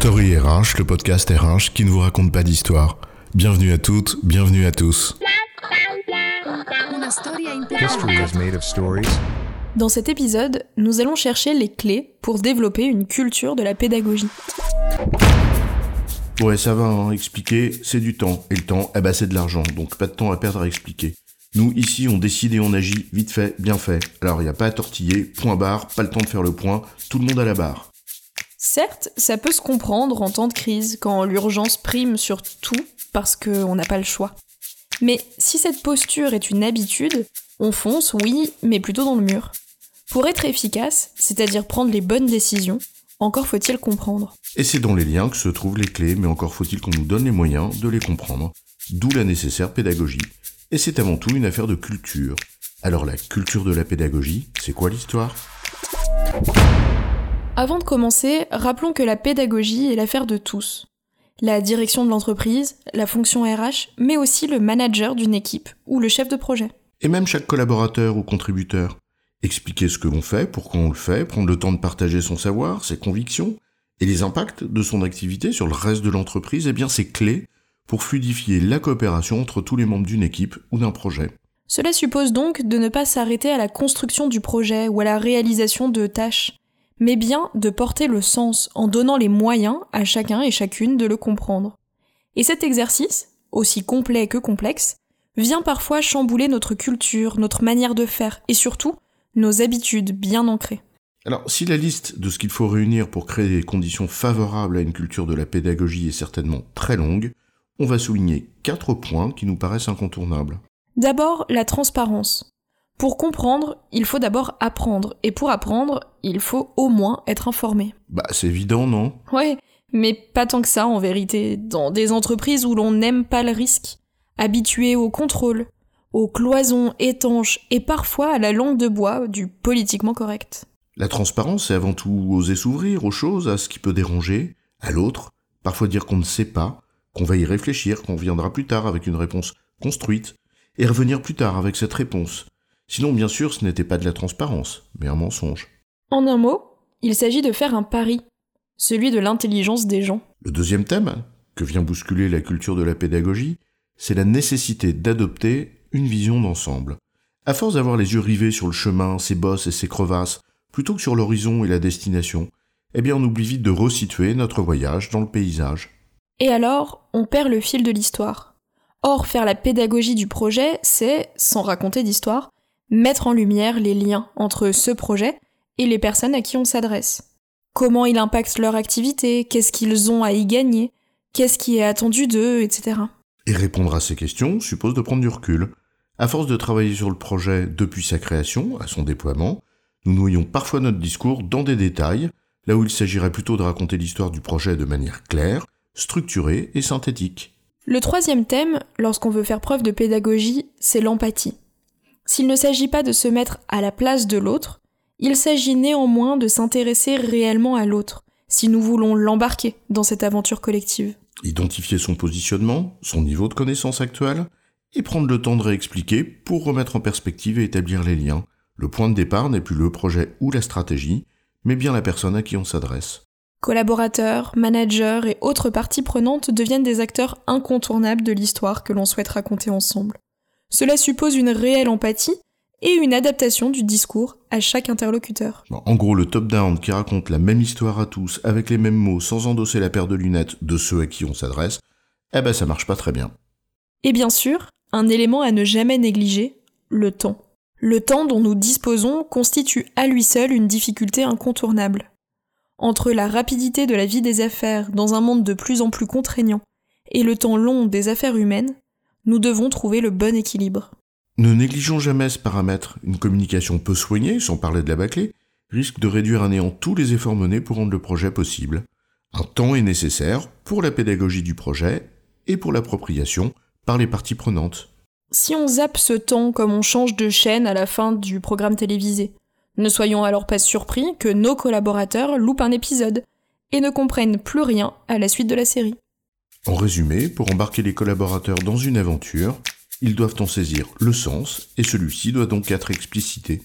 Story RH, le podcast RH qui ne vous raconte pas d'histoire. Bienvenue à toutes, bienvenue à tous. History is made of stories. Dans cet épisode, nous allons chercher les clés pour développer une culture de la pédagogie. Ouais, ça va, hein, expliquer, c'est du temps. Et le temps, eh ben, c'est de l'argent, donc pas de temps à perdre à expliquer. Nous, ici, on décide et on agit, vite fait, bien fait. Alors, il n'y a pas à tortiller, point barre, pas le temps de faire le point, tout le monde à la barre. Certes, ça peut se comprendre en temps de crise, quand l'urgence prime sur tout parce qu'on n'a pas le choix. Mais si cette posture est une habitude, on fonce, oui, mais plutôt dans le mur. Pour être efficace, c'est-à-dire prendre les bonnes décisions, encore faut-il comprendre. Et c'est dans les liens que se trouvent les clés, mais encore faut-il qu'on nous donne les moyens de les comprendre. D'où la nécessaire pédagogie. Et c'est avant tout une affaire de culture. Alors la culture de la pédagogie, c'est quoi l'histoire? Avant de commencer, rappelons que la pédagogie est l'affaire de tous. La direction de l'entreprise, la fonction RH, mais aussi le manager d'une équipe ou le chef de projet. Et même chaque collaborateur ou contributeur. Expliquer ce que l'on fait, pourquoi on le fait, prendre le temps de partager son savoir, ses convictions, et les impacts de son activité sur le reste de l'entreprise, eh bien c'est clé pour fluidifier la coopération entre tous les membres d'une équipe ou d'un projet. Cela suppose donc de ne pas s'arrêter à la construction du projet ou à la réalisation de tâches, mais bien de porter le sens en donnant les moyens à chacun et chacune de le comprendre. Et cet exercice, aussi complet que complexe, vient parfois chambouler notre culture, notre manière de faire et surtout nos habitudes bien ancrées. Alors, si la liste de ce qu'il faut réunir pour créer des conditions favorables à une culture de la pédagogie est certainement très longue, on va souligner quatre points qui nous paraissent incontournables. D'abord, la transparence. Pour comprendre, il faut d'abord apprendre, et pour apprendre, il faut au moins être informé. Bah, c'est évident, non? Ouais, mais pas tant que ça en vérité, dans des entreprises où l'on n'aime pas le risque, habitué au contrôle, aux cloisons étanches et parfois à la langue de bois du politiquement correct. La transparence, c'est avant tout oser s'ouvrir aux choses, à ce qui peut déranger, à l'autre, parfois dire qu'on ne sait pas, qu'on va y réfléchir, qu'on viendra plus tard avec une réponse construite, et revenir plus tard avec cette réponse. Sinon, bien sûr, ce n'était pas de la transparence, mais un mensonge. En un mot, il s'agit de faire un pari, celui de l'intelligence des gens. Le deuxième thème, que vient bousculer la culture de la pédagogie, c'est la nécessité d'adopter une vision d'ensemble. À force d'avoir les yeux rivés sur le chemin, ses bosses et ses crevasses, plutôt que sur l'horizon et la destination, eh bien on oublie vite de resituer notre voyage dans le paysage. Et alors, on perd le fil de l'histoire. Or, faire la pédagogie du projet, c'est, sans raconter d'histoire, mettre en lumière les liens entre ce projet et les personnes à qui on s'adresse. Comment il impacte leur activité, qu'est-ce qu'ils ont à y gagner, qu'est-ce qui est attendu d'eux, etc. Et répondre à ces questions suppose de prendre du recul. À force de travailler sur le projet depuis sa création, à son déploiement, nous noyons parfois notre discours dans des détails, là où il s'agirait plutôt de raconter l'histoire du projet de manière claire, structurée et synthétique. Le troisième thème, lorsqu'on veut faire preuve de pédagogie, c'est l'empathie. S'il ne s'agit pas de se mettre à la place de l'autre, il s'agit néanmoins de s'intéresser réellement à l'autre, si nous voulons l'embarquer dans cette aventure collective. Identifier son positionnement, son niveau de connaissance actuel, et prendre le temps de réexpliquer pour remettre en perspective et établir les liens. Le point de départ n'est plus le projet ou la stratégie, mais bien la personne à qui on s'adresse. Collaborateurs, managers et autres parties prenantes deviennent des acteurs incontournables de l'histoire que l'on souhaite raconter ensemble. Cela suppose une réelle empathie et une adaptation du discours à chaque interlocuteur. En gros, le top-down qui raconte la même histoire à tous, avec les mêmes mots, sans endosser la paire de lunettes de ceux à qui on s'adresse, eh ben ça marche pas très bien. Et bien sûr, un élément à ne jamais négliger, le temps. Le temps dont nous disposons constitue à lui seul une difficulté incontournable. Entre la rapidité de la vie des affaires dans un monde de plus en plus contraignant et le temps long des affaires humaines, nous devons trouver le bon équilibre. Ne négligeons jamais ce paramètre. Une communication peu soignée, sans parler de la bâclée, risque de réduire à néant tous les efforts menés pour rendre le projet possible. Un temps est nécessaire pour la pédagogie du projet et pour l'appropriation par les parties prenantes. Si on zappe ce temps comme on change de chaîne à la fin du programme télévisé, ne soyons alors pas surpris que nos collaborateurs loupent un épisode et ne comprennent plus rien à la suite de la série. En résumé, pour embarquer les collaborateurs dans une aventure, ils doivent en saisir le sens, et celui-ci doit donc être explicité.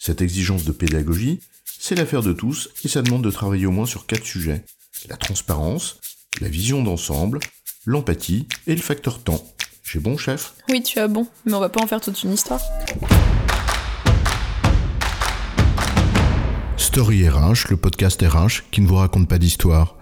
Cette exigence de pédagogie, c'est l'affaire de tous, et ça demande de travailler au moins sur quatre sujets. la transparence, la vision d'ensemble, l'empathie et le facteur temps. J'ai bon, chef? Oui, tu as bon, mais on va pas en faire toute une histoire. Story RH, le podcast RH qui ne vous raconte pas d'histoire.